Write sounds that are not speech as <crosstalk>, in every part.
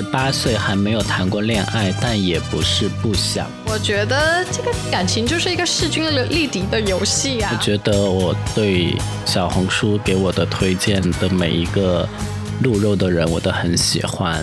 十八岁还没有谈过恋爱，但也不是不想。我觉得这个感情就是一个势均力敌的游戏呀。我觉得我对小红书给我的推荐的每一个鹿肉的人，我都很喜欢。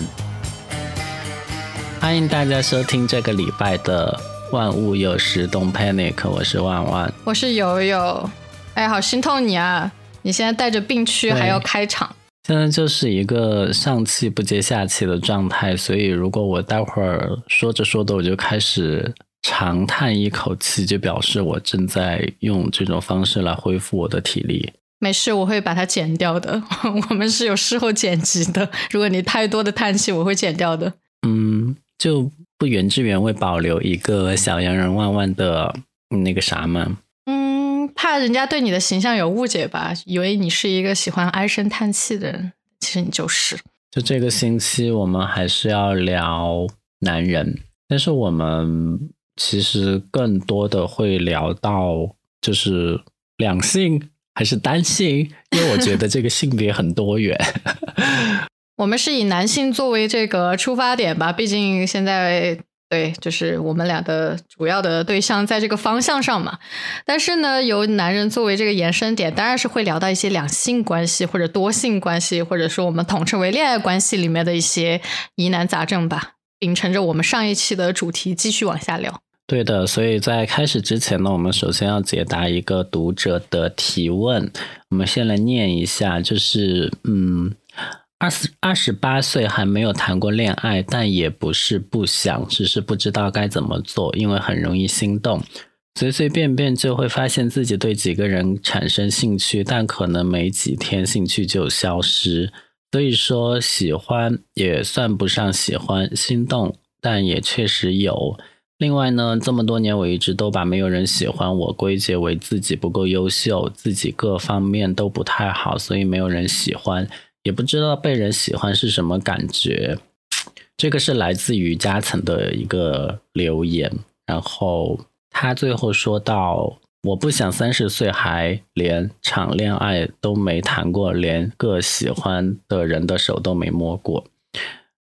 欢迎大家收听这个礼拜的《万物有时 Don't Panic》，我是万万，我是友友。哎，好心痛你啊！你现在带着病区还要开场。现在就是一个上气不接下气的状态，所以如果我待会儿说着说着我就开始长叹一口气，就表示我正在用这种方式来恢复我的体力。没事，我会把它剪掉的。<laughs> 我们是有事后剪辑的。如果你太多的叹气，我会剪掉的。嗯，就不原汁原味保留一个小洋人万万的那个啥吗？怕人家对你的形象有误解吧，以为你是一个喜欢唉声叹气的人，其实你就是。就这个星期，我们还是要聊男人，但是我们其实更多的会聊到就是两性还是单性，因为我觉得这个性别很多元。<laughs> 我们是以男性作为这个出发点吧，毕竟现在。对，就是我们俩的主要的对象在这个方向上嘛。但是呢，由男人作为这个延伸点，当然是会聊到一些两性关系或者多性关系，或者说我们统称为恋爱关系里面的一些疑难杂症吧。秉承着我们上一期的主题，继续往下聊。对的，所以在开始之前呢，我们首先要解答一个读者的提问。我们先来念一下，就是嗯。二十二十八岁还没有谈过恋爱，但也不是不想，只是不知道该怎么做，因为很容易心动，随随便便就会发现自己对几个人产生兴趣，但可能没几天兴趣就消失。所以说喜欢也算不上喜欢，心动但也确实有。另外呢，这么多年我一直都把没有人喜欢我归结为自己不够优秀，自己各方面都不太好，所以没有人喜欢。也不知道被人喜欢是什么感觉，这个是来自于加层的一个留言。然后他最后说到：“我不想三十岁还连场恋爱都没谈过，连个喜欢的人的手都没摸过。”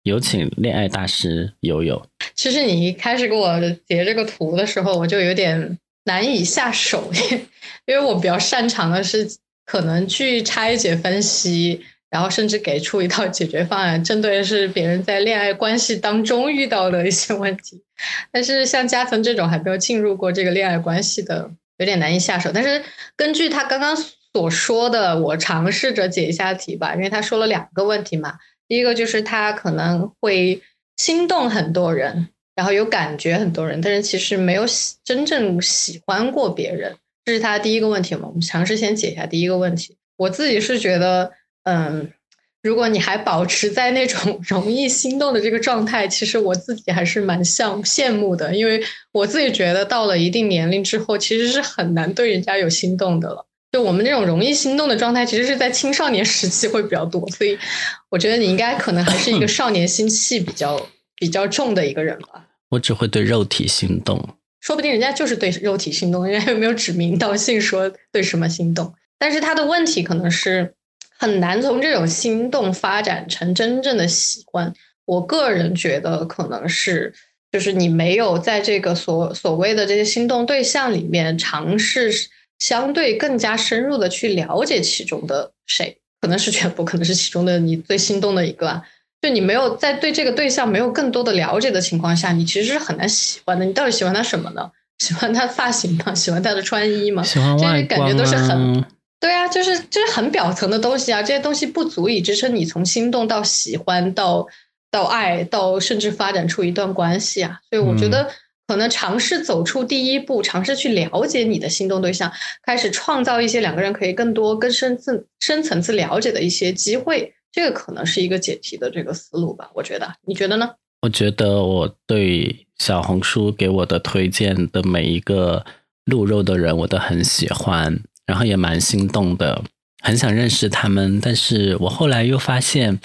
有请恋爱大师悠悠。其实你一开始给我截这个图的时候，我就有点难以下手，<laughs> 因为我比较擅长的是可能去拆解分析。然后甚至给出一套解决方案，针对的是别人在恋爱关系当中遇到的一些问题。但是像加藤这种还没有进入过这个恋爱关系的，有点难以下手。但是根据他刚刚所说的，我尝试着解一下题吧，因为他说了两个问题嘛。第一个就是他可能会心动很多人，然后有感觉很多人，但是其实没有喜真正喜欢过别人，这是他第一个问题嘛。我们尝试先解一下第一个问题。我自己是觉得。嗯，如果你还保持在那种 <laughs> 容易心动的这个状态，其实我自己还是蛮像羡慕的，因为我自己觉得到了一定年龄之后，其实是很难对人家有心动的了。就我们这种容易心动的状态，其实是在青少年时期会比较多，所以我觉得你应该可能还是一个少年心气比较比较重的一个人吧。我只会对肉体心动，说不定人家就是对肉体心动，人家有没有指名道姓说对什么心动？但是他的问题可能是。很难从这种心动发展成真正的喜欢。我个人觉得，可能是就是你没有在这个所所谓的这些心动对象里面尝试相对更加深入的去了解其中的谁，可能是全部，可能是其中的你最心动的一个。啊就你没有在对这个对象没有更多的了解的情况下，你其实是很难喜欢的。你到底喜欢他什么呢？喜欢他发型吗？喜欢他的穿衣吗？喜欢外观很。对啊，就是就是很表层的东西啊，这些东西不足以支撑你从心动到喜欢到到爱到甚至发展出一段关系啊。所以我觉得可能尝试走出第一步，尝试去了解你的心动对象，开始创造一些两个人可以更多更深层深层次了解的一些机会，这个可能是一个解题的这个思路吧。我觉得，你觉得呢？我觉得我对小红书给我的推荐的每一个鹿肉的人，我都很喜欢。然后也蛮心动的，很想认识他们，但是我后来又发现，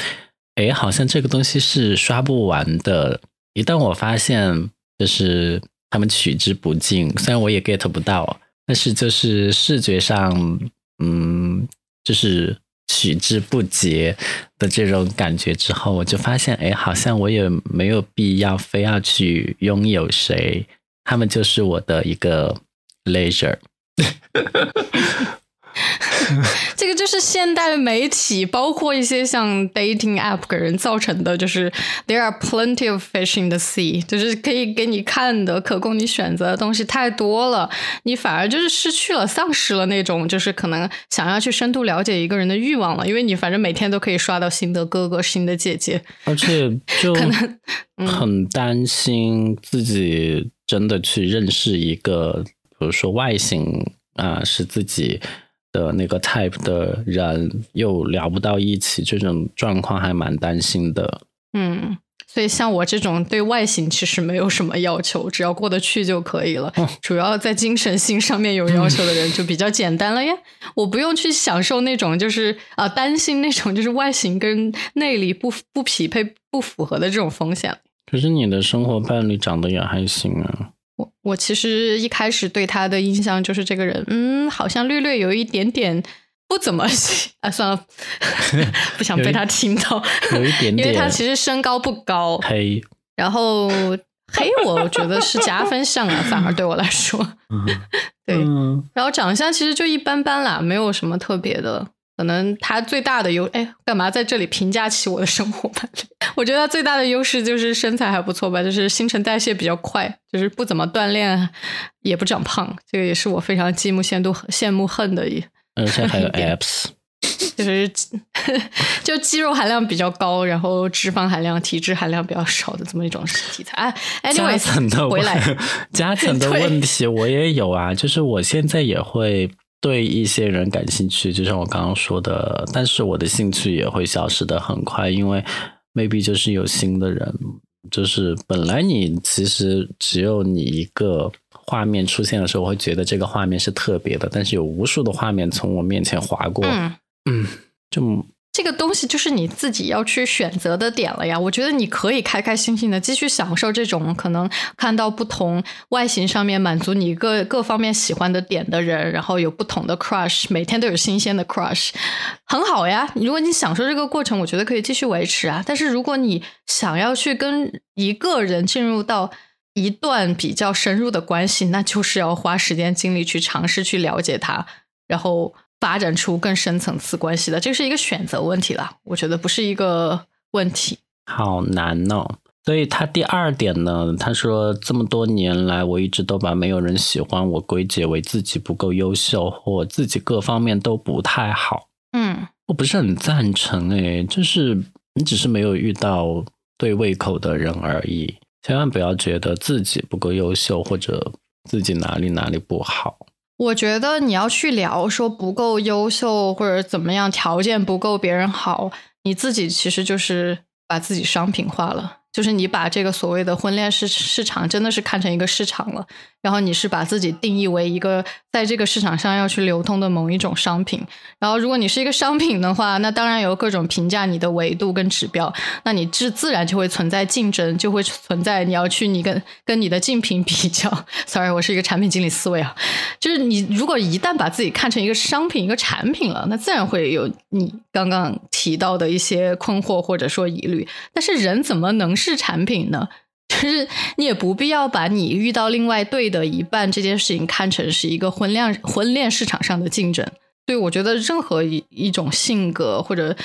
哎，好像这个东西是刷不完的。一旦我发现，就是他们取之不尽，虽然我也 get 不到，但是就是视觉上，嗯，就是取之不竭的这种感觉之后，我就发现，哎，好像我也没有必要非要去拥有谁，他们就是我的一个 leisure。<laughs> 这个就是现代媒体，包括一些像 dating app 给人造成的，就是 there are plenty of fish in the sea，就是可以给你看的、可供你选择的东西太多了，你反而就是失去了、丧失了那种就是可能想要去深度了解一个人的欲望了，因为你反正每天都可以刷到新的哥哥、新的姐姐，而且就 <laughs> 可能很担心自己真的去认识一个，比如说外形啊是自己。的那个 type 的人又聊不到一起，这种状况还蛮担心的。嗯，所以像我这种对外形其实没有什么要求，只要过得去就可以了。主要在精神性上面有要求的人就比较简单了呀。我不用去享受那种就是啊担心那种就是外形跟内里不不匹配不符合的这种风险。可是你的生活伴侣长得也还行啊。我我其实一开始对他的印象就是这个人，嗯，好像略略有一点点不怎么啊，算了，<laughs> 不想被他听到，有一点点，<laughs> 因为他其实身高不高，黑，然后 <laughs> 黑，我觉得是加分项啊，反而对我来说，对，然后长相其实就一般般啦，没有什么特别的。可能他最大的优哎，干嘛在这里评价起我的生活伴侣？<laughs> 我觉得他最大的优势就是身材还不错吧，就是新陈代谢比较快，就是不怎么锻炼也不长胖，这个也是我非常羡慕、羡慕、羡慕恨的一。而且还有 abs，就是 <laughs> 就肌肉含量比较高，然后脂肪含量、体脂含量比较少的这么一种体材。哎，anyway，回来 <laughs> 加层的问题我也有啊，就是我现在也会。对一些人感兴趣，就像我刚刚说的，但是我的兴趣也会消失的很快，因为 maybe 就是有新的人，就是本来你其实只有你一个画面出现的时候，我会觉得这个画面是特别的，但是有无数的画面从我面前划过，嗯，就。这个东西就是你自己要去选择的点了呀。我觉得你可以开开心心的继续享受这种可能看到不同外形上面满足你各各方面喜欢的点的人，然后有不同的 crush，每天都有新鲜的 crush，很好呀。如果你享受这个过程，我觉得可以继续维持啊。但是如果你想要去跟一个人进入到一段比较深入的关系，那就是要花时间精力去尝试去了解他，然后。发展出更深层次关系的，这是一个选择问题了。我觉得不是一个问题。好难哦。所以他第二点呢，他说这么多年来，我一直都把没有人喜欢我归结为自己不够优秀，或自己各方面都不太好。嗯，我不是很赞成诶，就是你只是没有遇到对胃口的人而已。千万不要觉得自己不够优秀，或者自己哪里哪里不好。我觉得你要去聊说不够优秀或者怎么样，条件不够别人好，你自己其实就是把自己商品化了。就是你把这个所谓的婚恋市市场真的是看成一个市场了，然后你是把自己定义为一个在这个市场上要去流通的某一种商品。然后如果你是一个商品的话，那当然有各种评价你的维度跟指标，那你自自然就会存在竞争，就会存在你要去你跟跟你的竞品比较。Sorry，我是一个产品经理思维啊，就是你如果一旦把自己看成一个商品、一个产品了，那自然会有你刚刚提到的一些困惑或者说疑虑。但是人怎么能？是产品呢，就是你也不必要把你遇到另外对的一半这件事情看成是一个婚恋婚恋市场上的竞争。对我觉得任何一一种性格或者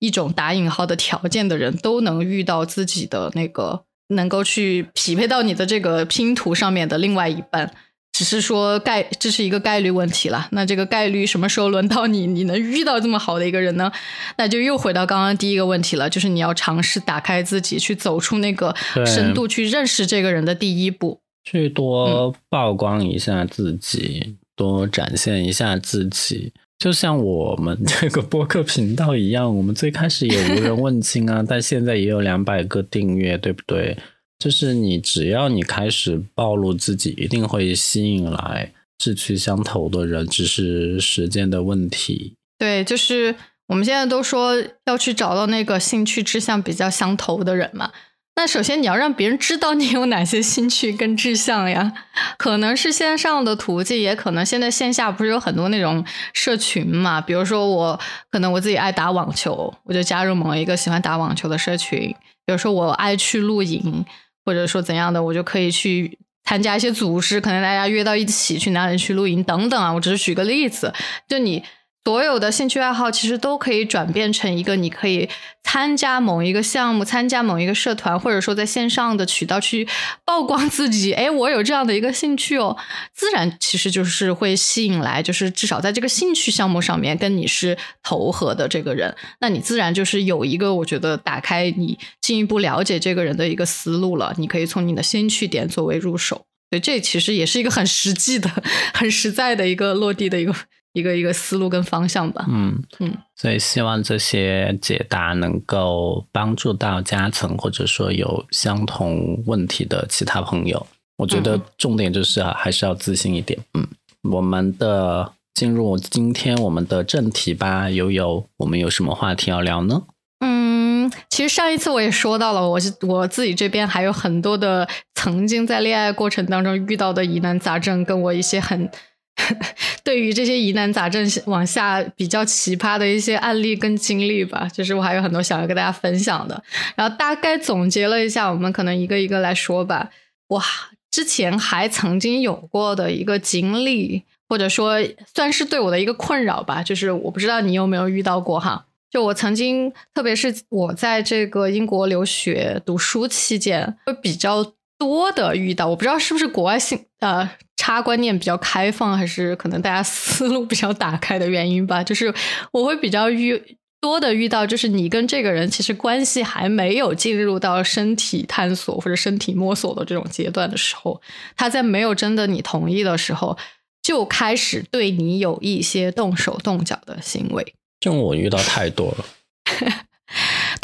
一种打引号的条件的人都能遇到自己的那个能够去匹配到你的这个拼图上面的另外一半。只是说概，这是一个概率问题了。那这个概率什么时候轮到你？你能遇到这么好的一个人呢？那就又回到刚刚第一个问题了，就是你要尝试打开自己，去走出那个深度，去认识这个人的第一步。去多曝光一下自己，多展现一下自己。就像我们这个播客频道一样，我们最开始也无人问津啊，但现在也有两百个订阅，对不对？就是你，只要你开始暴露自己，一定会吸引来志趣相投的人，只是时间的问题。对，就是我们现在都说要去找到那个兴趣志向比较相投的人嘛。那首先你要让别人知道你有哪些兴趣跟志向呀，可能是线上的途径，也可能现在线下不是有很多那种社群嘛？比如说我可能我自己爱打网球，我就加入某一个喜欢打网球的社群；比如说我爱去露营，或者说怎样的，我就可以去参加一些组织，可能大家约到一起去哪里去露营等等啊。我只是举个例子，就你。所有的兴趣爱好其实都可以转变成一个，你可以参加某一个项目，参加某一个社团，或者说在线上的渠道去曝光自己。哎，我有这样的一个兴趣哦，自然其实就是会吸引来，就是至少在这个兴趣项目上面跟你是投合的这个人，那你自然就是有一个我觉得打开你进一步了解这个人的一个思路了。你可以从你的兴趣点作为入手，对，这其实也是一个很实际的、<laughs> 很实在的一个落地的一个。一个一个思路跟方向吧。嗯嗯，所以希望这些解答能够帮助到加层，或者说有相同问题的其他朋友。我觉得重点就是啊还是要自信一点。嗯，我们的进入今天我们的正题吧。悠悠，我们有什么话题要聊呢？嗯，其实上一次我也说到了，我是我自己这边还有很多的曾经在恋爱过程当中遇到的疑难杂症，跟我一些很。<laughs> 对于这些疑难杂症往下比较奇葩的一些案例跟经历吧，就是我还有很多想要跟大家分享的。然后大概总结了一下，我们可能一个一个来说吧。哇，之前还曾经有过的一个经历，或者说算是对我的一个困扰吧，就是我不知道你有没有遇到过哈。就我曾经，特别是我在这个英国留学读书期间，会比较多的遇到，我不知道是不是国外性呃。差观念比较开放，还是可能大家思路比较打开的原因吧。就是我会比较遇多的遇到，就是你跟这个人其实关系还没有进入到身体探索或者身体摸索的这种阶段的时候，他在没有征得你同意的时候，就开始对你有一些动手动脚的行为。这种我遇到太多了。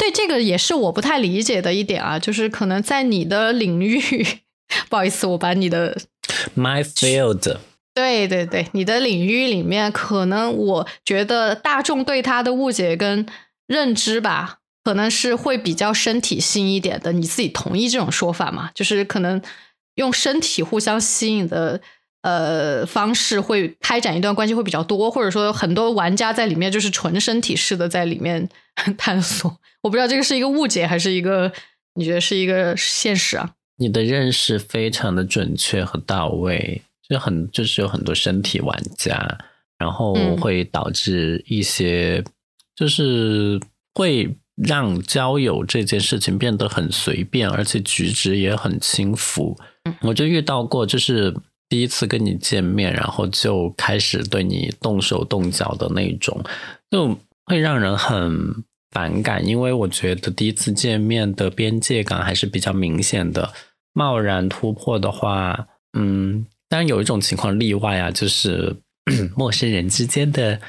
对，这个也是我不太理解的一点啊，就是可能在你的领域，不好意思，我把你的。My field，对对对，你的领域里面，可能我觉得大众对他的误解跟认知吧，可能是会比较身体性一点的。你自己同意这种说法吗？就是可能用身体互相吸引的呃方式，会开展一段关系会比较多，或者说很多玩家在里面就是纯身体式的在里面 <laughs> 探索。我不知道这个是一个误解还是一个你觉得是一个现实啊？你的认识非常的准确和到位，就很就是有很多身体玩家，然后会导致一些，就是会让交友这件事情变得很随便，而且举止也很轻浮。我就遇到过，就是第一次跟你见面，然后就开始对你动手动脚的那种，就会让人很反感，因为我觉得第一次见面的边界感还是比较明显的。贸然突破的话，嗯，当然有一种情况例外啊，就是 <clears throat> 陌生人之间的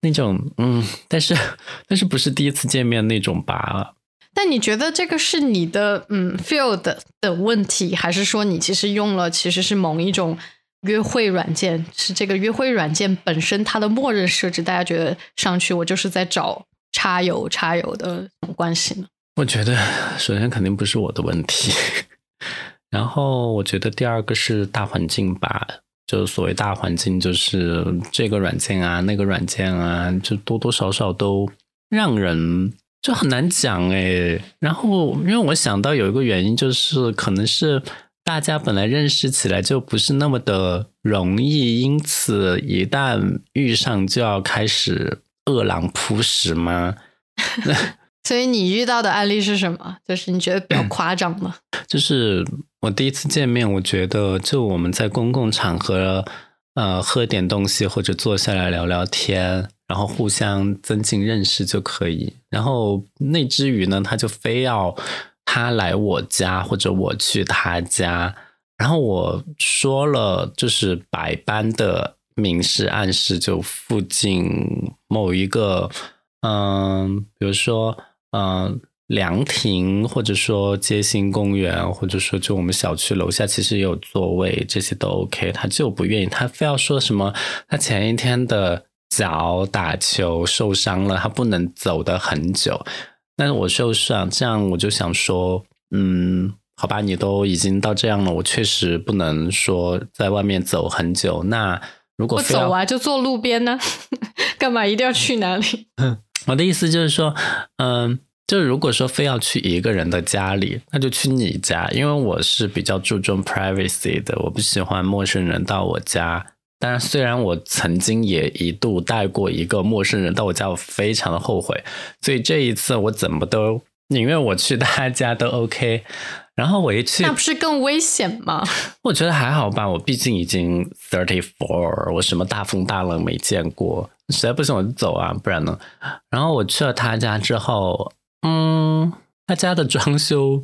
那种，嗯，但是 <laughs> 但是不是第一次见面那种吧？但你觉得这个是你的嗯 field 的问题，还是说你其实用了其实是某一种约会软件？是这个约会软件本身它的默认设置，大家觉得上去我就是在找插友插友的关系呢？我觉得首先肯定不是我的问题。<laughs> 然后我觉得第二个是大环境吧，就所谓大环境，就是这个软件啊，那个软件啊，就多多少少都让人就很难讲哎。然后因为我想到有一个原因，就是可能是大家本来认识起来就不是那么的容易，因此一旦遇上就要开始饿狼扑食吗？<laughs> 所以你遇到的案例是什么？就是你觉得比较夸张吗？<laughs> 就是我第一次见面，我觉得就我们在公共场合，呃，喝点东西或者坐下来聊聊天，然后互相增进认识就可以。然后那只鱼呢，他就非要他来我家或者我去他家，然后我说了就是百般的明示暗示，就附近某一个，嗯，比如说。嗯，凉亭或者说街心公园，或者说就我们小区楼下其实也有座位，这些都 OK。他就不愿意，他非要说什么他前一天的脚打球受伤了，他不能走的很久。但是我受伤，这样我就想说，嗯，好吧，你都已经到这样了，我确实不能说在外面走很久。那如果不走啊，就坐路边呢？<laughs> 干嘛一定要去哪里？我的意思就是说，嗯，就如果说非要去一个人的家里，那就去你家，因为我是比较注重 privacy 的，我不喜欢陌生人到我家。当然，虽然我曾经也一度带过一个陌生人到我家，我非常的后悔。所以这一次我怎么都宁愿我去他家都 OK。然后我一去，那不是更危险吗？<laughs> 我觉得还好吧，我毕竟已经 thirty four，我什么大风大浪没见过，实在不行我就走啊，不然呢？然后我去了他家之后，嗯，他家的装修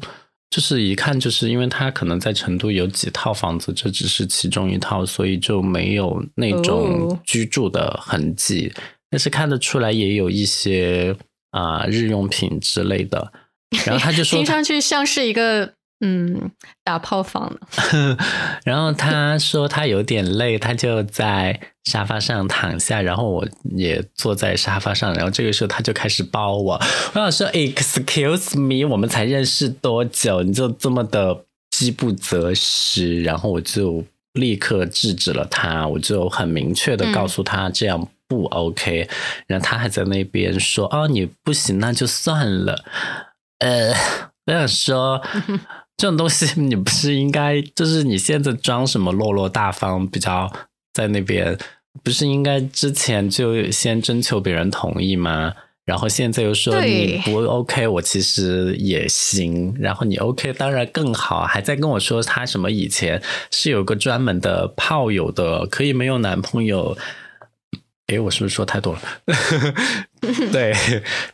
就是一看就是因为他可能在成都有几套房子，这只是其中一套，所以就没有那种居住的痕迹，但是看得出来也有一些啊日用品之类的。然后他就说，<laughs> 听上去像是一个。嗯，打炮房呢。<laughs> 然后他说他有点累，他就在沙发上躺下，然后我也坐在沙发上，然后这个时候他就开始抱我。我想说，Excuse me，我们才认识多久，你就这么的饥不择食？然后我就立刻制止了他，我就很明确的告诉他这样不 OK。然后他还在那边说：“哦，你不行，那就算了。”呃，我想说。这种东西你不是应该就是你现在装什么落落大方，比较在那边，不是应该之前就先征求别人同意吗？然后现在又说你不 OK，我其实也行。然后你 OK 当然更好，还在跟我说他什么以前是有个专门的炮友的，可以没有男朋友。诶，我是不是说太多了？<laughs> 对，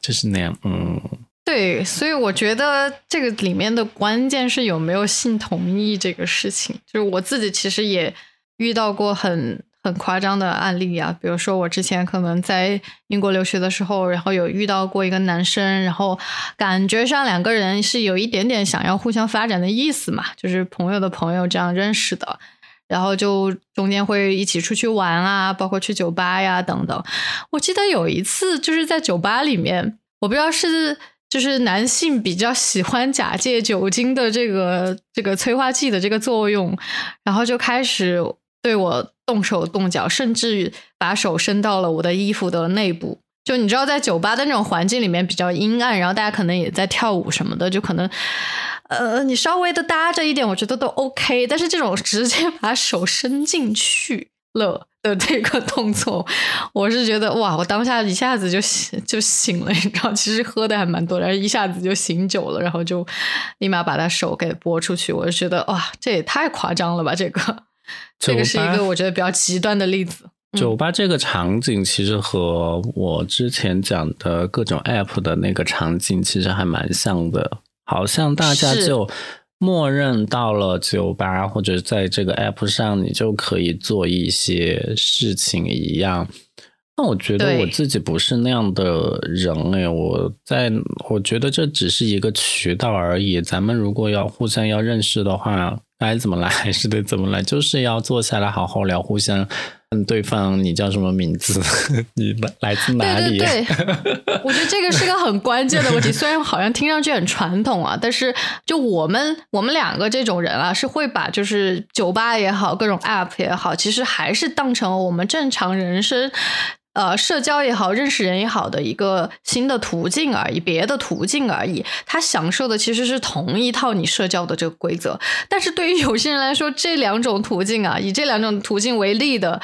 就是那样，嗯。对，所以我觉得这个里面的关键是有没有性同意这个事情。就是我自己其实也遇到过很很夸张的案例啊，比如说我之前可能在英国留学的时候，然后有遇到过一个男生，然后感觉上两个人是有一点点想要互相发展的意思嘛，就是朋友的朋友这样认识的，然后就中间会一起出去玩啊，包括去酒吧呀等等。我记得有一次就是在酒吧里面，我不知道是。就是男性比较喜欢假借酒精的这个这个催化剂的这个作用，然后就开始对我动手动脚，甚至把手伸到了我的衣服的内部。就你知道，在酒吧的那种环境里面比较阴暗，然后大家可能也在跳舞什么的，就可能呃，你稍微的搭着一点，我觉得都 OK。但是这种直接把手伸进去了。的这个动作，我是觉得哇，我当下一下子就醒就醒了，你知道，其实喝的还蛮多，然后一下子就醒酒了，然后就立马把他手给拨出去，我就觉得哇，这也太夸张了吧！这个，这个是一个我觉得比较极端的例子。酒吧这个场景其实和我之前讲的各种 app 的那个场景其实还蛮像的，好像大家就。默认到了酒吧或者在这个 app 上，你就可以做一些事情一样。那我觉得我自己不是那样的人哎，我在我觉得这只是一个渠道而已。咱们如果要互相要认识的话，该怎么来还是得怎么来，就是要坐下来好好聊，互相。问对方你叫什么名字？<laughs> 你来来自哪里？对对对，<laughs> 我觉得这个是个很关键的问题。虽然好像听上去很传统啊，但是就我们我们两个这种人啊，是会把就是酒吧也好，各种 app 也好，其实还是当成我们正常人生。呃，社交也好，认识人也好的一个新的途径而已，别的途径而已。他享受的其实是同一套你社交的这个规则，但是对于有些人来说，这两种途径啊，以这两种途径为例的，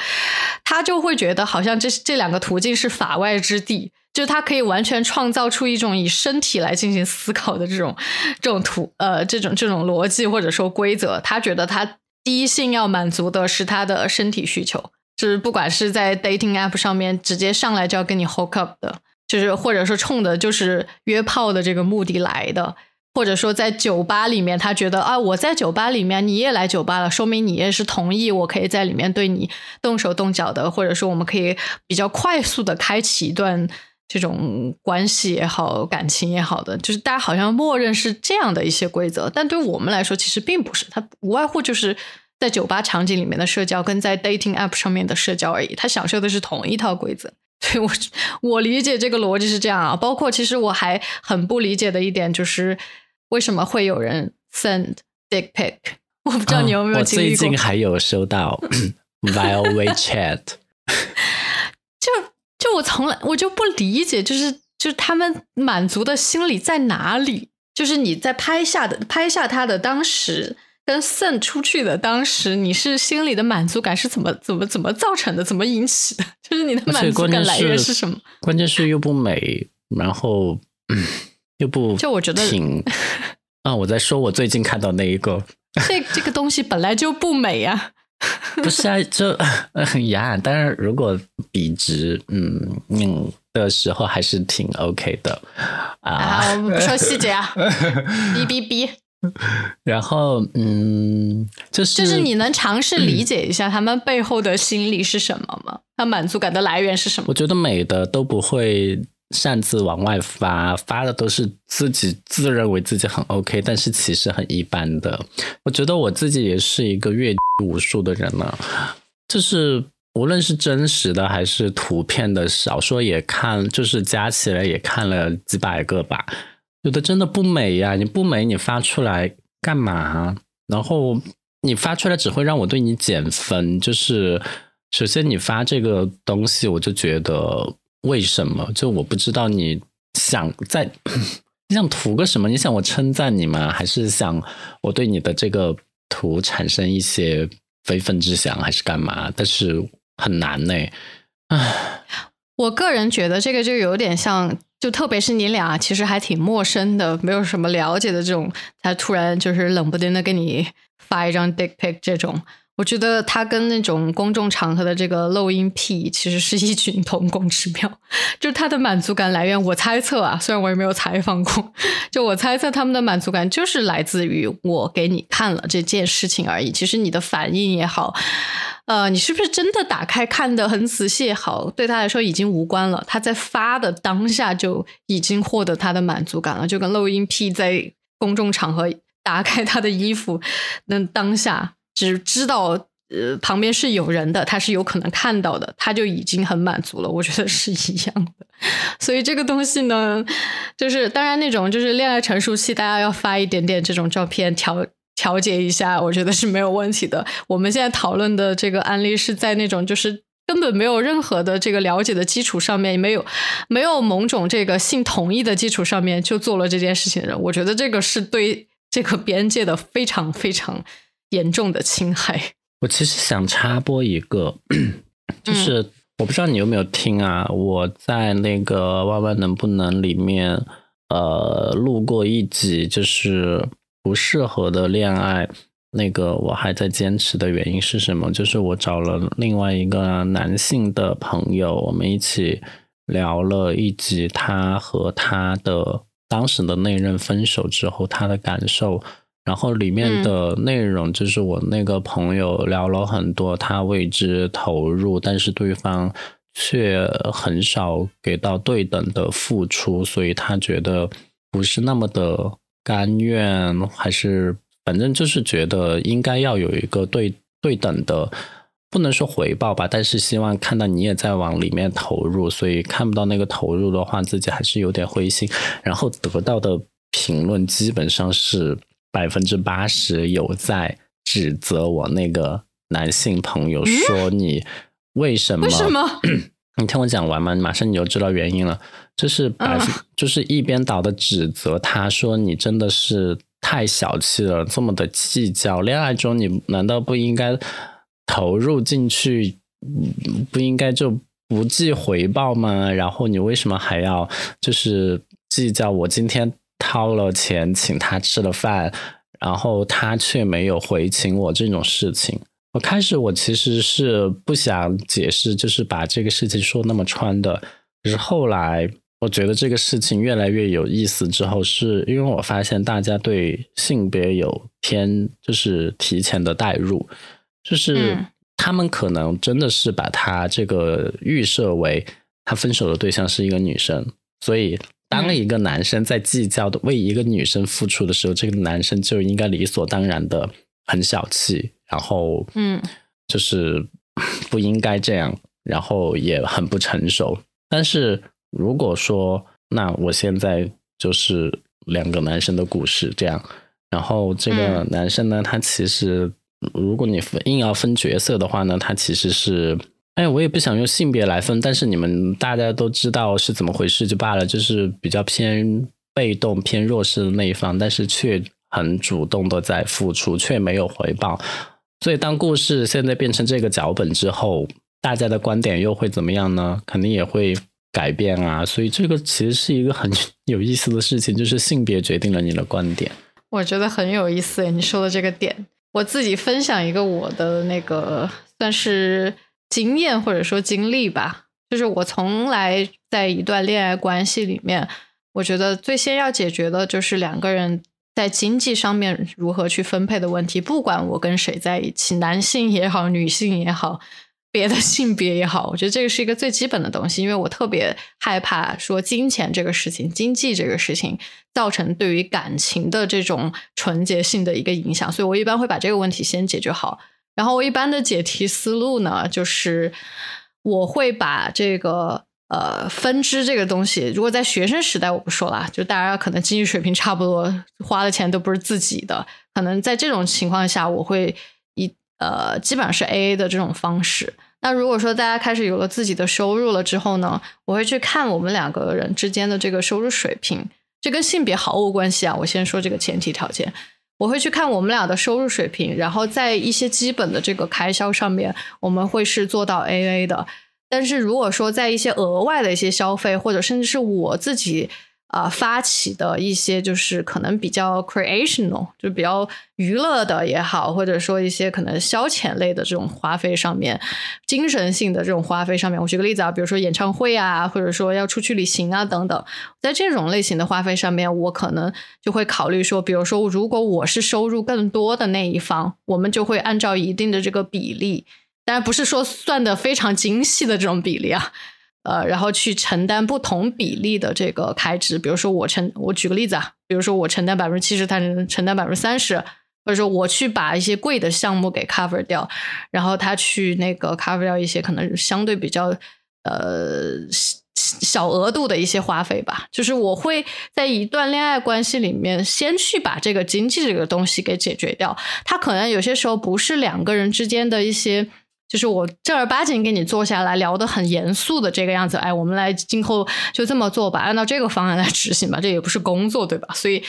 他就会觉得好像这这两个途径是法外之地，就他可以完全创造出一种以身体来进行思考的这种这种图呃这种这种逻辑或者说规则。他觉得他第一性要满足的是他的身体需求。就是不管是在 dating app 上面直接上来就要跟你 hook up 的，就是或者说冲的就是约炮的这个目的来的，或者说在酒吧里面他觉得啊我在酒吧里面你也来酒吧了，说明你也是同意我可以在里面对你动手动脚的，或者说我们可以比较快速的开启一段这种关系也好，感情也好的，就是大家好像默认是这样的一些规则，但对我们来说其实并不是，它无外乎就是。在酒吧场景里面的社交，跟在 dating app 上面的社交而已，他享受的是同一套规则。所以我我理解这个逻辑是这样啊。包括其实我还很不理解的一点就是，为什么会有人 send dick pic？我不知道你有没有我经历过。最近还有收到 <laughs> <laughs> via WeChat，<laughs> 就就我从来我就不理解，就是就是他们满足的心理在哪里？就是你在拍下的拍下他的当时，跟 send 出去的当时，你是心里的满足感是怎么怎么怎么造成的？怎么引起的？<laughs> 就是你的满足感来源是是什么？关键是又不美，然后、嗯、又不就我觉得挺 <laughs> 啊，我在说我最近看到那一个，这这个东西本来就不美啊。不是啊，就呀，但是如果笔直嗯嗯的时候还是挺 OK 的啊。啊，我们不说细节啊，<laughs> 哔哔哔，<laughs> 然后嗯，就是就是你能尝试理解一下他们背后的心理是什么吗？他满足感的来源是什么我？觉得美的都不会擅自往外发，发的都是自己自认为自己很 OK，但是其实很一般的。我觉得我自己也是一个阅无数的人呢、就是无论是真实的还是图片的小说也看，就是加起来也看了几百个吧。有的真的不美呀、你不美你发出来干嘛？然后你发出来只会让我对你减分，就是首先你发这个东西，我就觉得为什么？就我不知道你想在 <laughs> 你想图个什么？你想我称赞你吗？还是想我对你的这个图产生一些非分之想，还是干嘛？但是很难呢、唉，我个人觉得这个就有点像，就特别是你俩其实还挺陌生的，没有什么了解的这种，他突然就是冷不丁的给你发一张 dick pic 这种，我觉得他跟那种公众场合的这个漏音癖其实是异曲同工之妙。就他的满足感来源，我猜测啊，虽然我也没有采访过，就我猜测他们的满足感就是来自于我给你看了这件事情而已。其实你的反应也好，呃，你是不是真的打开看的很仔细也好，对他来说已经无关了。他在发的当下就已经获得他的满足感了，就跟漏音癖在公众场合打开他的衣服，那当下只知道。呃，旁边是有人的，他是有可能看到的，他就已经很满足了。我觉得是一样的，所以这个东西呢，就是当然那种就是恋爱成熟期，大家要发一点点这种照片调调节一下，我觉得是没有问题的。我们现在讨论的这个案例是在那种就是根本没有任何的这个了解的基础上面，没有没有某种这个性同意的基础上面就做了这件事情的人，我觉得这个是对这个边界的非常非常严重的侵害。<laughs> 我其实想插播一个，就是我不知道你有没有听啊？我在那个《万万能不能》里面，呃，录过一集，就是不适合的恋爱。那个我还在坚持的原因是什么？就是我找了另外一个男性的朋友，我们一起聊了一集他和他的当时的那任分手之后他的感受。然后里面的内容就是我那个朋友聊了很多，他为之投入，但是对方却很少给到对等的付出，所以他觉得不是那么的甘愿，还是反正就是觉得应该要有一个对对等的，不能说回报吧，但是希望看到你也在往里面投入，所以看不到那个投入的话，自己还是有点灰心，然后得到的评论基本上是。百分之八十有在指责我那个男性朋友，说你为什么？为什么？<clears throat> 你听我讲完嘛？马上你就知道原因了。就是百分，就是一边倒的指责他说你真的是太小气了，这么的计较。恋爱中你难道不应该投入进去？不应该就不计回报吗？然后你为什么还要就是计较？我今天。掏了钱请他吃了饭，然后他却没有回请我这种事情。我开始我其实是不想解释，就是把这个事情说那么穿的。可是后来我觉得这个事情越来越有意思之后，是因为我发现大家对性别有偏就是提前的代入，就是他们可能真的是把他这个预设为他分手的对象是一个女生，所以。当一个男生在计较的为一个女生付出的时候，这个男生就应该理所当然的很小气，然后嗯，就是不应该这样，然后也很不成熟。但是如果说，那我现在就是两个男生的故事，这样。然后这个男生呢，他其实如果你分硬要分角色的话呢，他其实是，哎，我也不想用性别来分，但是你们大家都知道是怎么回事就罢了，就是比较偏被动、偏弱势的那一方，但是却很主动的在付出，却没有回报。所以当故事现在变成这个脚本之后，大家的观点又会怎么样呢？肯定也会改变啊。所以这个其实是一个很有意思的事情，就是性别决定了你的观点。我觉得很有意思，你说的这个点，我自己分享一个我的那个算是经验或者说经历吧，就是我从来在一段恋爱关系里面，我觉得最先要解决的就是两个人在经济上面如何去分配的问题，不管我跟谁在一起，男性也好，女性也好。别的性别也好，我觉得这个是一个最基本的东西，因为我特别害怕说金钱这个事情、经济这个事情造成对于感情的这种纯洁性的一个影响，所以我一般会把这个问题先解决好。然后我一般的解题思路呢，就是我会把这个呃分支这个东西，如果在学生时代我不说了，就大家可能经济水平差不多，花的钱都不是自己的，可能在这种情况下，我会以呃基本上是 A A 的这种方式。那如果说大家开始有了自己的收入了之后呢，我会去看我们两个人之间的这个收入水平，这跟性别毫无关系啊。我先说这个前提条件，我会去看我们俩的收入水平，然后在一些基本的这个开销上面，我们会是做到 A A 的。但是如果说在一些额外的一些消费，或者甚至是我自己。啊，发起的一些就是可能比较 creational，就比较娱乐的也好，或者说一些可能消遣类的这种花费上面，精神性的这种花费上面，我举个例子啊，比如说演唱会啊，或者说要出去旅行啊等等，在这种类型的花费上面，我可能就会考虑说，比如说如果我是收入更多的那一方，我们就会按照一定的这个比例，当然不是说算的非常精细的这种比例啊。呃，然后去承担不同比例的这个开支，比如说我承，我举个例子啊，比如说我承担百分之七十，他承担百分之三十，或者说我去把一些贵的项目给 cover 掉，然后他去那个 cover 掉一些可能相对比较呃小额度的一些花费吧。就是我会在一段恋爱关系里面，先去把这个经济这个东西给解决掉。他可能有些时候不是两个人之间的一些。就是我正儿八经跟你坐下来聊的很严肃的这个样子，哎，我们来今后就这么做吧，按照这个方案来执行吧，这也不是工作对吧？所以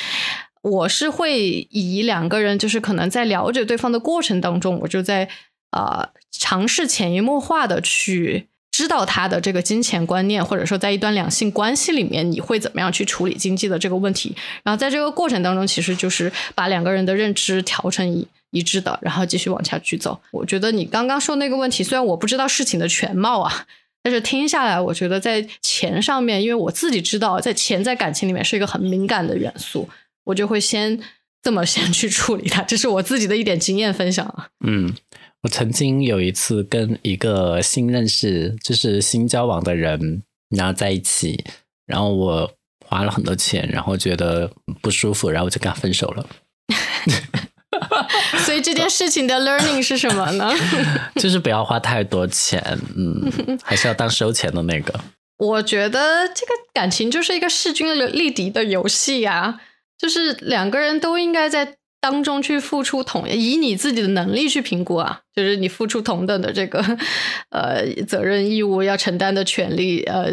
我是会以两个人就是可能在了解对方的过程当中，我就在啊尝试潜移默化的去知道他的这个金钱观念，或者说在一段两性关系里面你会怎么样去处理经济的这个问题，然后在这个过程当中，其实就是把两个人的认知调成一。一致的，然后继续往下去走。我觉得你刚刚说那个问题，虽然我不知道事情的全貌啊，但是听下来，我觉得在钱上面，因为我自己知道，在钱在感情里面是一个很敏感的元素，我就会先这么先去处理它。这是我自己的一点经验分享啊。嗯，我曾经有一次跟一个新认识，就是新交往的人，然后在一起，然后我花了很多钱，然后觉得不舒服，然后我就跟他分手了。<laughs> <laughs> 所以这件事情的 learning 是什么呢？<laughs> 就是不要花太多钱，嗯，还是要当收钱的那个。我觉得这个感情就是一个势均力敌的游戏呀，就是两个人都应该在当中去付出同，以你自己的能力去评估啊，就是你付出同等的这个 <laughs> 呃责任义务要承担的权利呃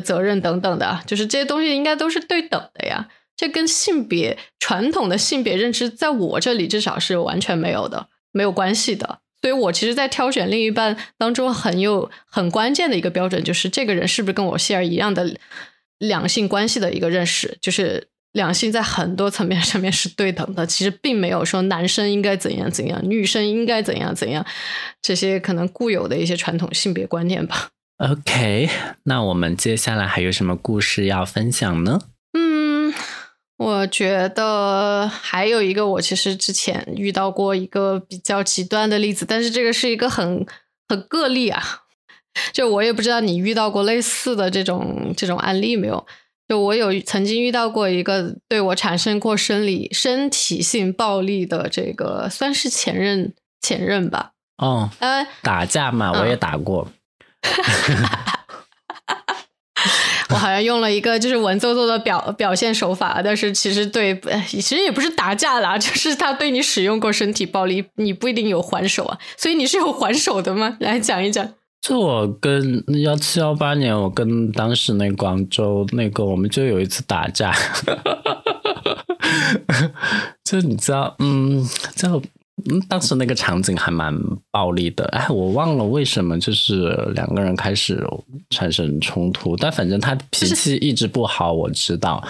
责任等等的，就是这些东西应该都是对等的呀。这跟性别传统的性别认知，在我这里至少是完全没有的，没有关系的。所以我其实，在挑选另一半当中，很有很关键的一个标准，就是这个人是不是跟我希尔一样的两性关系的一个认识，就是两性在很多层面上面是对等的。其实并没有说男生应该怎样怎样，女生应该怎样怎样，这些可能固有的一些传统性别观念吧。OK，那我们接下来还有什么故事要分享呢？我觉得还有一个，我其实之前遇到过一个比较极端的例子，但是这个是一个很很个例啊。就我也不知道你遇到过类似的这种这种案例没有？就我有曾经遇到过一个对我产生过生理身体性暴力的这个，算是前任前任吧。哦，呃打架嘛，我也打过。我 <laughs> 好像用了一个就是文绉绉的表表现手法，但是其实对，<sighs> 其实也不是打架啦，<laughs> 就是他对你使用过身体暴力，你不一定有还手啊。所以你是有还手的吗？<laughs> 来讲一讲。就我跟幺七幺八年，我跟当时那广州那个，我们就有一次打架，<laughs> 就你知道，嗯，就嗯，当时那个场景还蛮暴力的。哎，我忘了为什么，就是两个人开始产生冲突，但反正他脾气一直不好，我知道。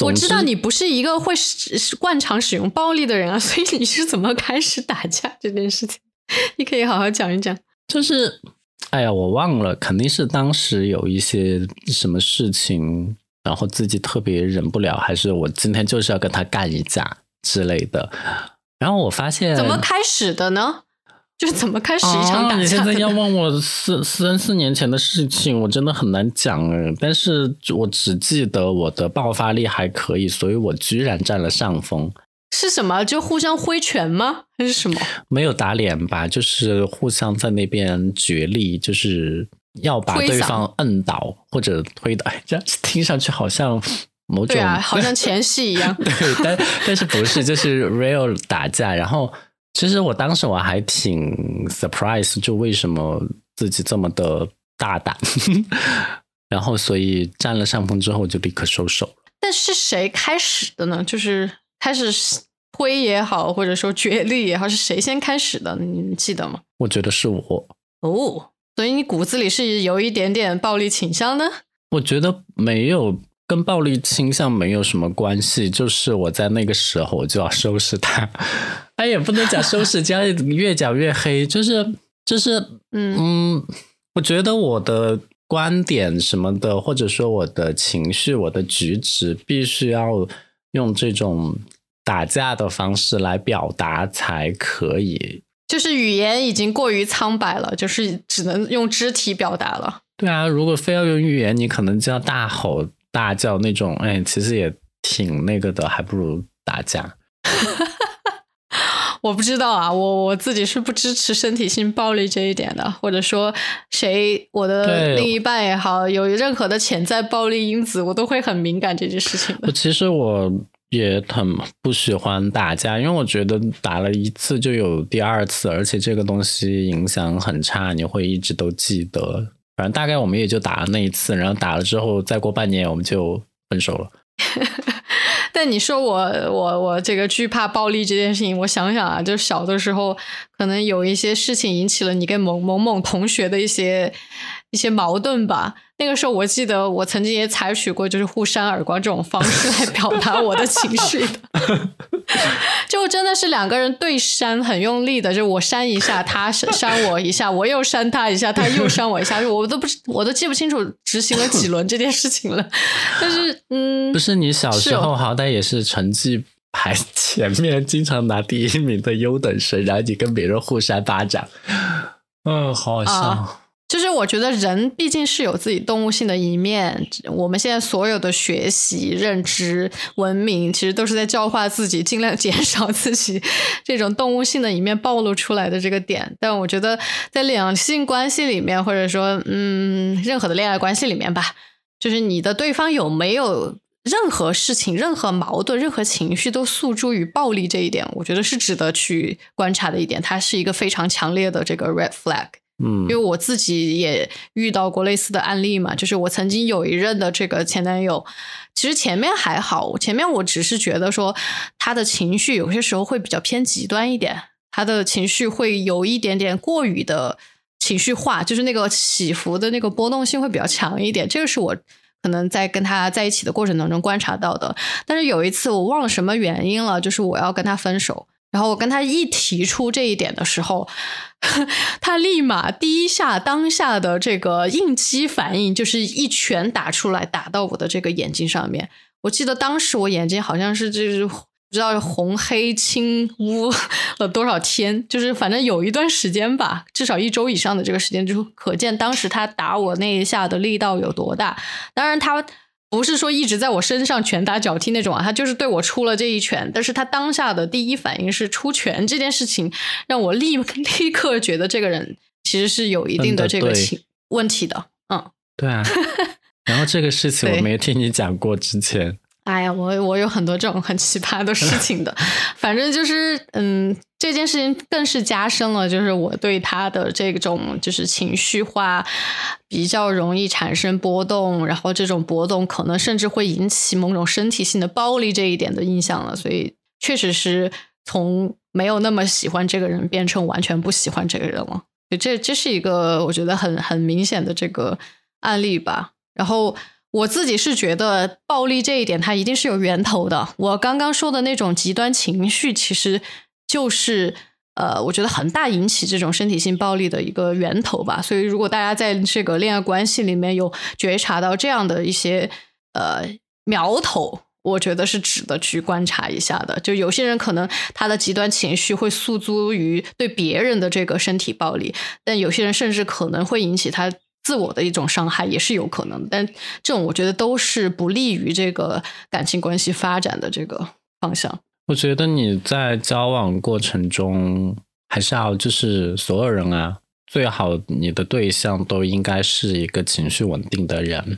我知道你不是一个会使惯常使用暴力的人啊，所以你是怎么开始打架这件事情？你可以好好讲一讲。就是。哎呀，我忘了，肯定是当时有一些什么事情，然后自己特别忍不了，还是我今天就是要跟他干一架之类的。然后我发现怎么开始的呢？<laughs> 就是怎么开始一场打架？你现在要问我四三四年前的事情，我真的很难讲哎。但是我只记得我的爆发力还可以，所以我居然占了上风。是什么？就互相挥拳吗？还是什么？没有打脸吧，就是互相在那边角力，就是要把对方摁倒或者推倒。这听上去好像某种，对啊，好像 <laughs> 前戏一样。对，但但是不是，就是 real 打架。然后其实我当时我还挺 surprise，就为什么自己这么的大胆。<laughs> 然后所以占了上风之后就立刻收手。但是谁开始的呢？就是。开始推也好，或者说角力也好，是谁先开始的？你记得吗？我觉得是我哦，所以你骨子里是有一点点暴力倾向的。我觉得没有跟暴力倾向没有什么关系，就是我在那个时候我就要收拾他。哎，也不能讲收拾，<laughs> 这样越讲越黑。就是就是嗯嗯，我觉得我的观点什么的，或者说我的情绪、我的举止，必须要。用这种打架的方式来表达才可以，就是语言已经过于苍白了，就是只能用肢体表达了。对啊，如果非要用语言，你可能就要大吼大叫那种，哎，其实也挺那个的，还不如打架。<laughs> 我不知道啊，我我自己是不支持身体性暴力这一点的，或者说谁我的另一半也好，有任何的潜在暴力因子，我都会很敏感这件事情的。<laughs> 其实我也很不喜欢打架，因为我觉得打了一次就有第二次，而且这个东西影响很差，你会一直都记得。反正大概我们也就打了那一次，然后打了之后再过半年我们就分手了。<laughs> 但你说我我我这个惧怕暴力这件事情，我想想啊，就小的时候可能有一些事情引起了你跟某某某同学的一些一些矛盾吧。那个时候我记得我曾经也采取过就是互扇耳光这种方式来表达我的情绪的。<laughs> 就真的是两个人对扇很用力的，就我扇一下，他扇我一下，我又扇他一下，他又扇我一下，我都不我都记不清楚执行了几轮这件事情了。但是，嗯，不是你小时候好歹也是成绩排 <laughs> 前面，经常拿第一名的优等生，然后你跟别人互扇巴掌，嗯，好好笑。就是我觉得人毕竟是有自己动物性的一面，我们现在所有的学习、认知、文明，其实都是在教化自己，尽量减少自己这种动物性的一面暴露出来的这个点。但我觉得在两性关系里面，或者说嗯，任何的恋爱关系里面吧，就是你的对方有没有任何事情、任何矛盾、任何情绪都诉诸于暴力这一点，我觉得是值得去观察的一点。它是一个非常强烈的这个 red flag。嗯，因为我自己也遇到过类似的案例嘛，就是我曾经有一任的这个前男友，其实前面还好，前面我只是觉得说他的情绪有些时候会比较偏极端一点，他的情绪会有一点点过于的情绪化，就是那个起伏的那个波动性会比较强一点，这个是我可能在跟他在一起的过程当中观察到的。但是有一次我忘了什么原因了，就是我要跟他分手。然后我跟他一提出这一点的时候，<laughs> 他立马第一下当下的这个应激反应就是一拳打出来，打到我的这个眼睛上面。我记得当时我眼睛好像是就是不知道红黑青乌 <laughs> 了多少天，就是反正有一段时间吧，至少一周以上的这个时间，就可见当时他打我那一下的力道有多大。当然他。不是说一直在我身上拳打脚踢那种啊，他就是对我出了这一拳，但是他当下的第一反应是出拳这件事情，让我立 <laughs> 立刻觉得这个人其实是有一定的这个情问题的，嗯，对啊，<laughs> 然后这个事情我没听你讲过之前。哎呀，我我有很多这种很奇葩的事情的，<laughs> 反正就是嗯，这件事情更是加深了，就是我对他的这种就是情绪化比较容易产生波动，然后这种波动可能甚至会引起某种身体性的暴力这一点的印象了，所以确实是从没有那么喜欢这个人变成完全不喜欢这个人了，这这是一个我觉得很很明显的这个案例吧，然后。我自己是觉得暴力这一点，它一定是有源头的。我刚刚说的那种极端情绪，其实就是呃，我觉得很大引起这种身体性暴力的一个源头吧。所以，如果大家在这个恋爱关系里面有觉察到这样的一些呃苗头，我觉得是值得去观察一下的。就有些人可能他的极端情绪会诉诸于对别人的这个身体暴力，但有些人甚至可能会引起他。自我的一种伤害也是有可能，但这种我觉得都是不利于这个感情关系发展的这个方向。我觉得你在交往过程中还是要就是所有人啊，最好你的对象都应该是一个情绪稳定的人。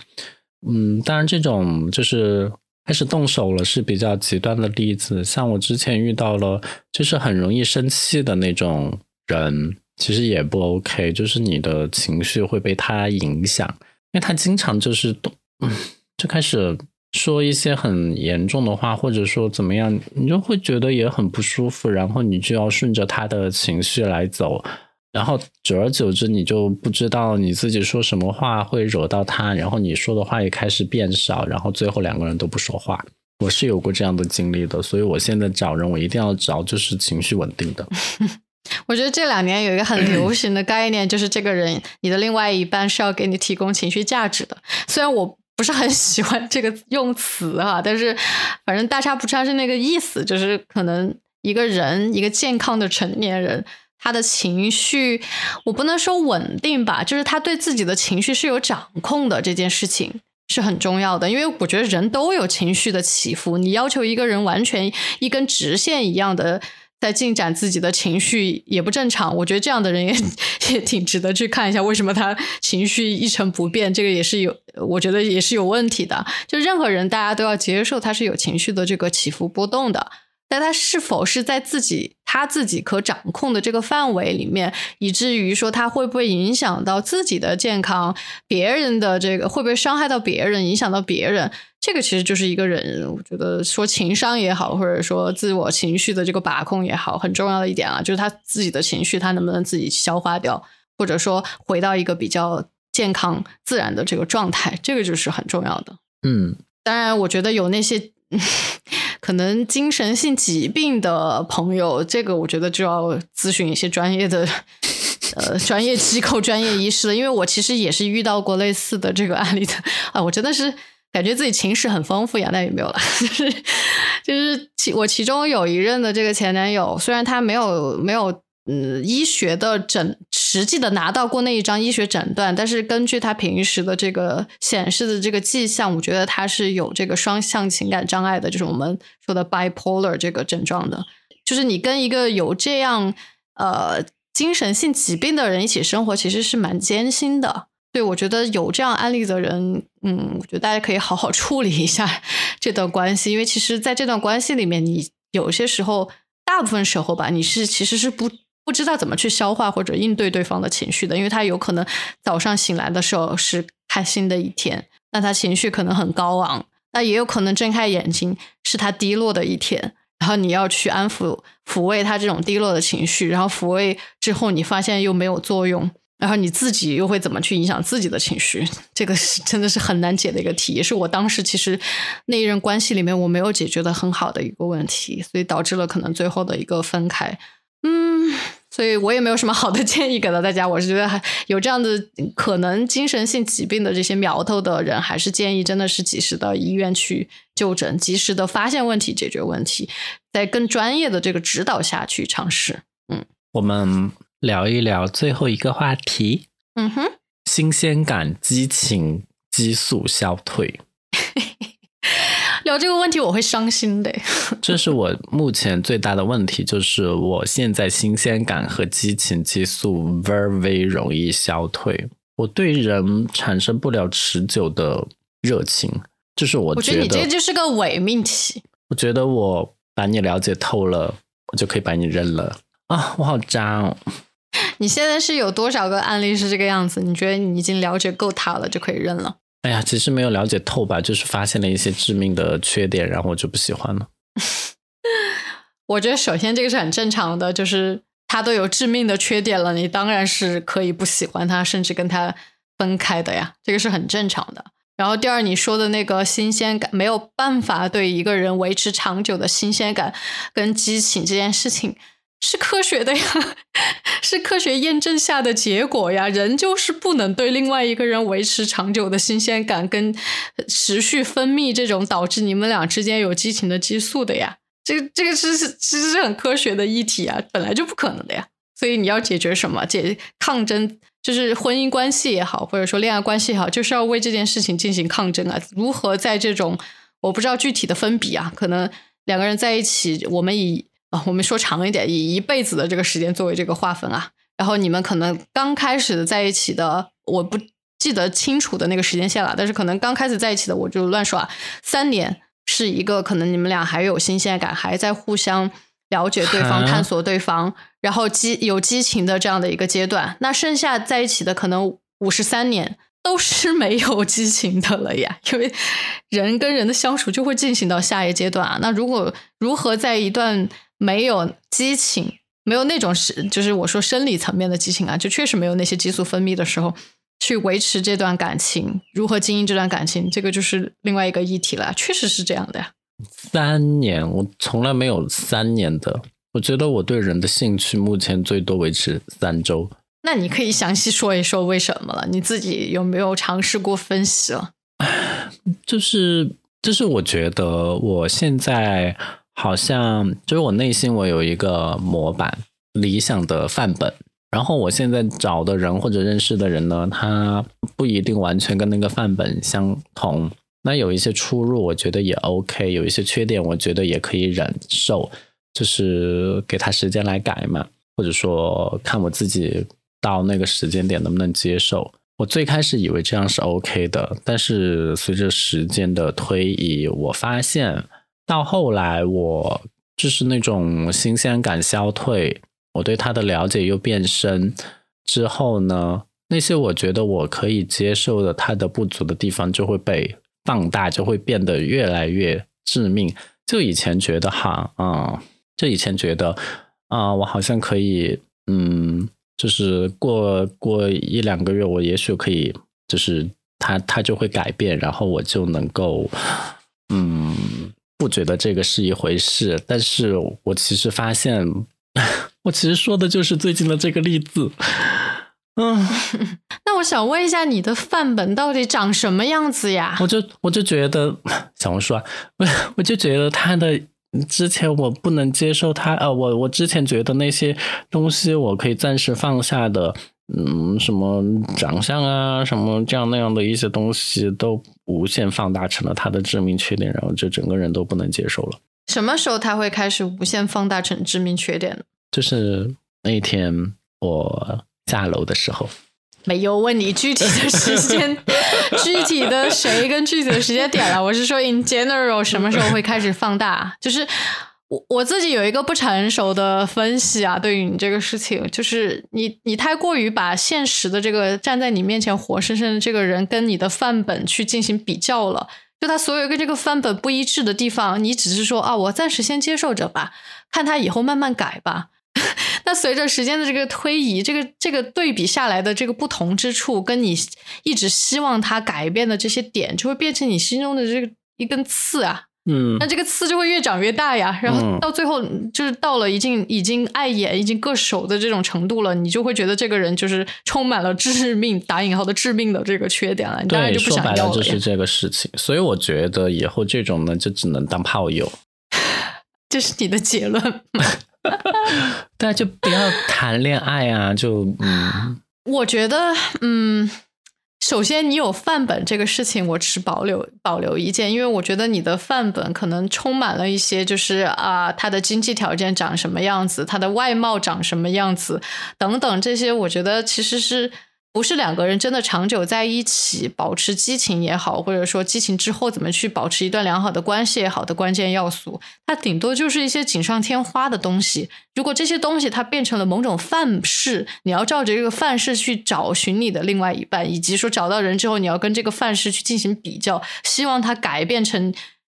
嗯，当然这种就是开始动手了是比较极端的例子，像我之前遇到了就是很容易生气的那种人。其实也不 OK，就是你的情绪会被他影响，因为他经常就是嗯，就开始说一些很严重的话，或者说怎么样，你就会觉得也很不舒服，然后你就要顺着他的情绪来走，然后久而久之，你就不知道你自己说什么话会惹到他，然后你说的话也开始变少，然后最后两个人都不说话。我是有过这样的经历的，所以我现在找人，我一定要找就是情绪稳定的。<laughs> 我觉得这两年有一个很流 <clears throat> 行的概念，就是这个人，你的另外一半是要给你提供情绪价值的。虽然我不是很 <laughs> 喜欢这个用词啊，但是反正大差不差是那个意思，就是可能一个人，一个健康的成年人，他的情绪，我不能说稳定吧，就是他对自己的情绪是有掌控的，这件事情是很重要的。因为我觉得人都有情绪的起伏，你要求一个人完全一根直线一样的。在进展自己的情绪也不正常，我觉得这样的人也 <laughs> 也挺值得去看一下，为什么他情绪一成不变，这个也是有，我觉得也是有问题的。就任何人，大家都要接受他是有情绪的这个起伏波动的。但他是否是在自己他自己可掌控的这个范围里面，以至于说他会不会影响到自己的健康，别人的这个会不会伤害到别人，影响到别人？这个其实就是一个人，我觉得说情商也好，或者说自我情绪的这个把控也好，很重要的一点啊，就是他自己的情绪他能不能自己消化掉，或者说回到一个比较健康自然的这个状态，这个就是很重要的。嗯，当然，我觉得有那些。<laughs> 可能精神性疾病的朋友，这个我觉得就要咨询一些专业的呃专业机构、专业医师了。因为我其实也是遇到过类似的这个案例的啊，我真的是感觉自己情史很丰富呀，那也没有了，<laughs> 就是就是其我其中有一任的这个前男友，虽然他没有没有。嗯，医学的诊实际的拿到过那一张医学诊断，但是根据他平时的这个显示的这个迹象，我觉得他是有这个双向情感障碍的，就是我们说的 bipolar 这个症状的。就是你跟一个有这样呃精神性疾病的人一起生活，其实是蛮艰辛的。对我觉得有这样案例的人，嗯，我觉得大家可以好好处理一下 <laughs> 这段关系，因为其实在这段关系里面，你有些时候，大部分时候吧，你是其实是不。不知道怎么去消化或者应对对方的情绪的，因为他有可能早上醒来的时候是开心的一天，那他情绪可能很高昂；那也有可能睁开眼睛是他低落的一天，然后你要去安抚、抚慰他这种低落的情绪，然后抚慰之后你发现又没有作用，然后你自己又会怎么去影响自己的情绪？<laughs> 这个是真的是很难解的一个题，也是我当时其实那一任关系里面我没有解决的很好的一个问题，所以导致了可能最后的一个分开。嗯。所以我也没有什么好的建议给到大家。我是觉得还有这样的可能精神性疾病的这些苗头的人，还是建议真的是及时到医院去就诊，及时的发现问题，解决问题，在更专业的这个指导下去尝试。嗯，我们聊一聊最后一个话题。嗯哼，新鲜感、激情、激素消退。<laughs> 聊这个问题我会伤心的。<laughs> 这是我目前最大的问题，就是我现在新鲜感和激情激素 very 容易消退，我对人产生不了持久的热情。就是我我觉得你这就是个伪命题。我觉得我把你了解透了，我就可以把你扔了啊！我好渣哦。你现在是有多少个案例是这个样子？你觉得你已经了解够他了，就可以认了？哎呀，其实没有了解透吧，就是发现了一些致命的缺点，然后我就不喜欢了。<laughs> 我觉得首先这个是很正常的，就是他都有致命的缺点了，你当然是可以不喜欢他，甚至跟他分开的呀，这个是很正常的。然后第二，你说的那个新鲜感，没有办法对一个人维持长久的新鲜感跟激情这件事情。是科学的呀，<laughs> 是科学验证下的结果呀。人就是不能对另外一个人维持长久的新鲜感，跟持续分泌这种导致你们俩之间有激情的激素的呀。这个这个是其实是很科学的议题啊，本来就不可能的呀。所以你要解决什么？解抗争，就是婚姻关系也好，或者说恋爱关系也好，就是要为这件事情进行抗争啊。如何在这种我不知道具体的分比啊，可能两个人在一起，我们以。啊，我们说长一点，以一辈子的这个时间作为这个划分啊。然后你们可能刚开始在一起的，我不记得清楚的那个时间线了，但是可能刚开始在一起的，我就乱说啊。三年是一个可能你们俩还有新鲜感，还在互相了解对方、探索对方，然后激有激情的这样的一个阶段。那剩下在一起的可能五十三年都是没有激情的了呀，因为人跟人的相处就会进行到下一阶段啊。那如果如何在一段没有激情，没有那种是，就是我说生理层面的激情啊，就确实没有那些激素分泌的时候，去维持这段感情，如何经营这段感情，这个就是另外一个议题了。确实是这样的呀。三年，我从来没有三年的。我觉得我对人的兴趣目前最多维持三周。那你可以详细说一说为什么了？你自己有没有尝试过分析了？<sighs> 就是，就是我觉得我现在。好像就是我内心我有一个模板，理想的范本。然后我现在找的人或者认识的人呢，他不一定完全跟那个范本相同。那有一些出入，我觉得也 OK；有一些缺点，我觉得也可以忍受。就是给他时间来改嘛，或者说看我自己到那个时间点能不能接受。我最开始以为这样是 OK 的，但是随着时间的推移，我发现。到后来，我就是那种新鲜感消退，我对他的了解又变深之后呢，那些我觉得我可以接受的他的不足的地方就会被放大，就会变得越来越致命。就以前觉得哈，啊，就以前觉得啊，我好像可以，嗯，就是过过一两个月，我也许可以，就是他他就会改变，然后我就能够，嗯。不觉得这个是一回事，但是我其实发现，<laughs> 我其实说的就是最近的这个例子。嗯，<laughs> 那我想问一下，你的范本到底长什么样子呀？我就我就觉得 <laughs> 小红书啊，我我就觉得他的之前我不能接受他，呃，我我之前觉得那些东西我可以暂时放下的。嗯，什么长相啊，什么这样那样的一些东西，都无限放大成了他的致命缺点，然后就整个人都不能接受了。什么时候他会开始无限放大成致命缺点呢？就是那一天我下楼的时候，没有问你具体的时间、<laughs> 具体的谁跟具体的时间点了。我是说，in general，什么时候会开始放大？就是。我我自己有一个不成熟的分析啊，对于你这个事情，就是你你太过于把现实的这个站在你面前活生生的这个人跟你的范本去进行比较了，就他所有跟这个范本不一致的地方，你只是说啊，我暂时先接受着吧，看他以后慢慢改吧。<laughs> 那随着时间的这个推移，这个这个对比下来的这个不同之处，跟你一直希望他改变的这些点，就会变成你心中的这个一根刺啊。嗯，那这个刺就会越长越大呀，然后到最后就是到了已经已经碍眼、已经硌手的这种程度了，你就会觉得这个人就是充满了致命打引号的致命的这个缺点了，你当然就不想要了。就是这个事情，所以我觉得以后这种呢，就只能当炮友。<laughs> 这是你的结论吗？<laughs> 对，就不要谈恋爱啊！就嗯，我觉得嗯。首先，你有范本这个事情，我持保留保留意见，因为我觉得你的范本可能充满了一些，就是啊，他的经济条件长什么样子，他的外貌长什么样子，等等这些，我觉得其实是不是两个人真的长久在一起，保持激情也好，或者说激情之后怎么去保持一段良好的关系也好的关键要素，它顶多就是一些锦上添花的东西。如果这些东西它变成了某种范式，你要照着这个范式去找寻你的另外一半，以及说找到人之后，你要跟这个范式去进行比较，希望它改变成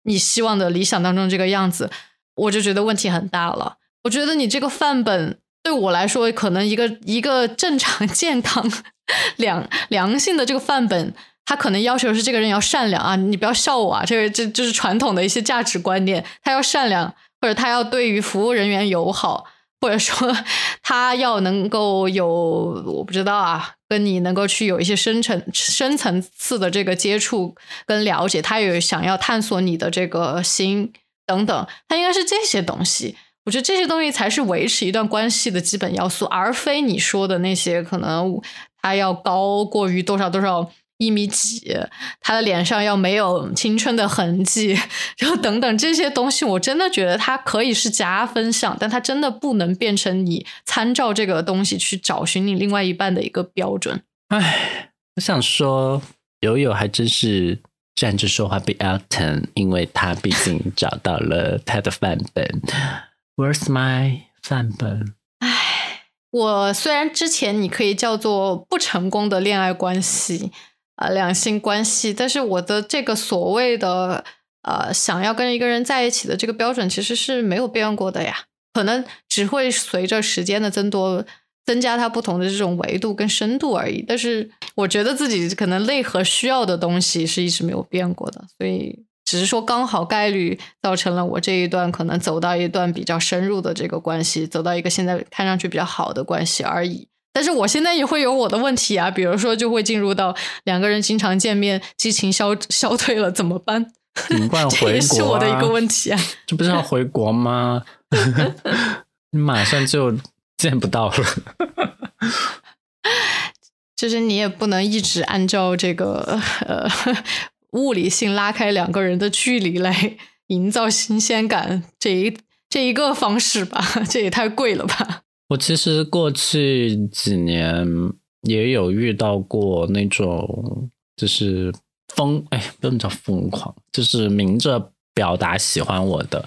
你希望的理想当中这个样子，我就觉得问题很大了。我觉得你这个范本。对我来说，可能一个一个正常、<laughs> 健康、<laughs> 良良性的这个范本，他可能要求是这个人要善良啊，你不要笑我啊，这个这就是传统的一些价值观念，他要善良，或者他要对于服务人员友好，或者说 <laughs> 他要能够有我不知道啊，跟你能够去有一些深层深层次的这个接触跟了解，他有想要探索你的这个心等等，他应该是这些东西。我觉得这些东西才是维持一段关系的基本要素，而非你说的那些可能他要高过于多少多少一米几，他的脸上要没有青春的痕迹，然后等等这些东西，我真的觉得它可以是加分项，但它真的不能变成你参照这个东西去找寻你另外一半的一个标准。唉，我想说，友友还真是站着说话比较疼，因为他毕竟找到了他的范本。Where's my 范本？我虽然之前你可以叫做不成功的恋爱关系啊，两性关系，但是我的这个所谓的呃想要跟一个人在一起的这个标准其实是没有变过的呀，可能只会随着时间的增多增加它不同的这种维度跟深度而已。但是我觉得自己可能内核需要的东西是一直没有变过的，所以。只是说刚好概率造成了我这一段可能走到一段比较深入的这个关系，走到一个现在看上去比较好的关系而已。但是我现在也会有我的问题啊，比如说就会进入到两个人经常见面，激情消消退了怎么办？怎么办？回国是我的一个问题啊。这不是要回国吗？<laughs> 你马上就见不到了。<laughs> 就是你也不能一直按照这个呃。物理性拉开两个人的距离来营造新鲜感，这一这一个方式吧，<laughs> 这也太贵了吧。我其实过去几年也有遇到过那种，就是疯，哎，不能叫疯狂，就是明着表达喜欢我的。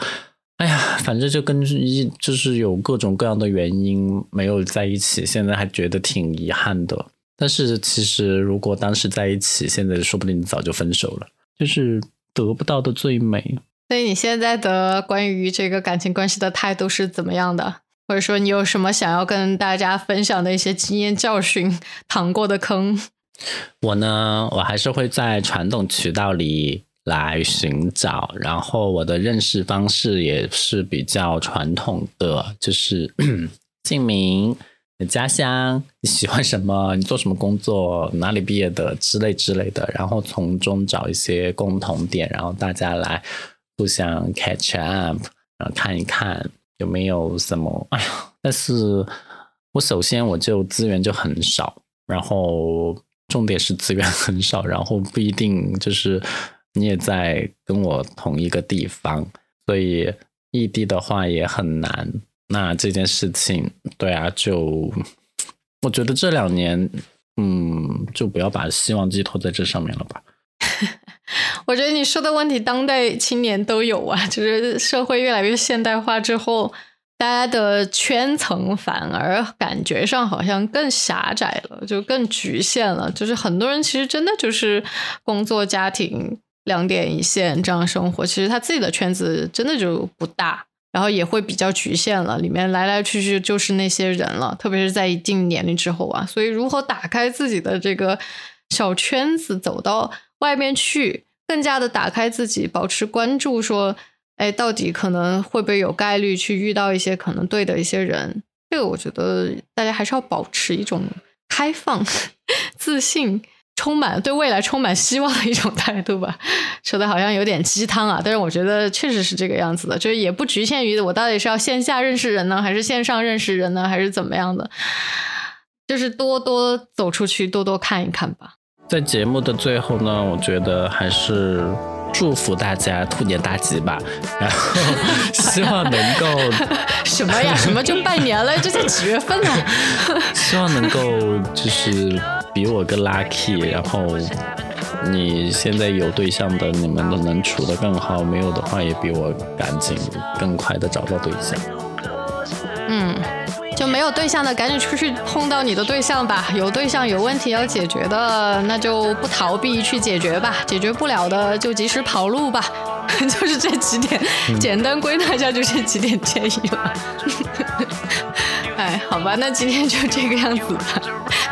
哎呀，反正就跟一就是有各种各样的原因没有在一起，现在还觉得挺遗憾的。但是其实，如果当时在一起，现在说不定早就分手了。就是得不到的最美。所以你现在的关于这个感情关系的态度是怎么样的？或者说你有什么想要跟大家分享的一些经验教训、躺过的坑？<laughs> 我呢，我还是会在传统渠道里来寻找，然后我的认识方式也是比较传统的，就是 <clears throat> 姓名。你家乡，你喜欢什么？你做什么工作？哪里毕业的？之类之类的，然后从中找一些共同点，然后大家来互相 catch up，然后看一看有没有什么。哎呀，但是我首先我就资源就很少，然后重点是资源很少，然后不一定就是你也在跟我同一个地方，所以异地的话也很难。那这件事情，对啊，就我觉得这两年，嗯，就不要把希望寄托在这上面了吧。<laughs> 我觉得你说的问题，当代青年都有啊，就是社会越来越现代化之后，大家的圈层反而感觉上好像更狭窄了，就更局限了。就是很多人其实真的就是工作、家庭两点一线这样生活，其实他自己的圈子真的就不大。然后也会比较局限了，里面来来去去就是那些人了，特别是在一定年龄之后啊，所以如何打开自己的这个小圈子，走到外面去，更加的打开自己，保持关注，说，哎，到底可能会不会有概率去遇到一些可能对的一些人？这个我觉得大家还是要保持一种开放、<laughs> 自信。充满对未来充满希望的一种态度吧，<laughs> 说的好像有点鸡汤啊，但是我觉得确实是这个样子的，就是也不局限于我到底是要线下认识人呢，还是线上认识人呢，还是怎么样的，就是多多走出去，多多看一看吧。在节目的最后呢，我觉得还是祝福大家兔年大吉吧，然后希望能够 <laughs> 什么呀？什么就拜年了？这才几月份呢？<laughs> 希望能够就是。比我更 lucky，然后你现在有对象的，你们都能处得更好；没有的话，也比我赶紧更快的找到对象。就没有对象的，赶紧出去碰到你的对象吧。有对象有问题要解决的，那就不逃避去解决吧。解决不了的，就及时跑路吧。<laughs> 就是这几点，简单归纳一下，就这几点建议了。<laughs> 哎，好吧，那今天就这个样子吧，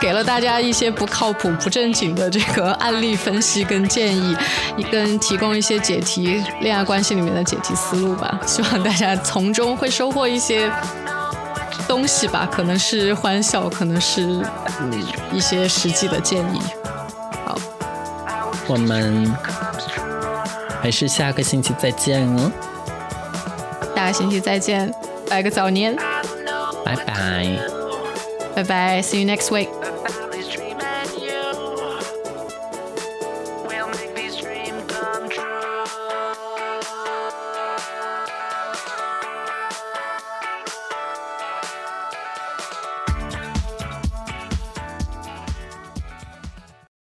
给了大家一些不靠谱、不正经的这个案例分析跟建议，跟提供一些解题恋爱关系里面的解题思路吧。希望大家从中会收获一些东西吧，可能是欢笑，可能是嗯一些实际的建议。好，我们还是下个星期再见哦，下个星期再见，拜个早年，拜拜。拜拜，See you next week。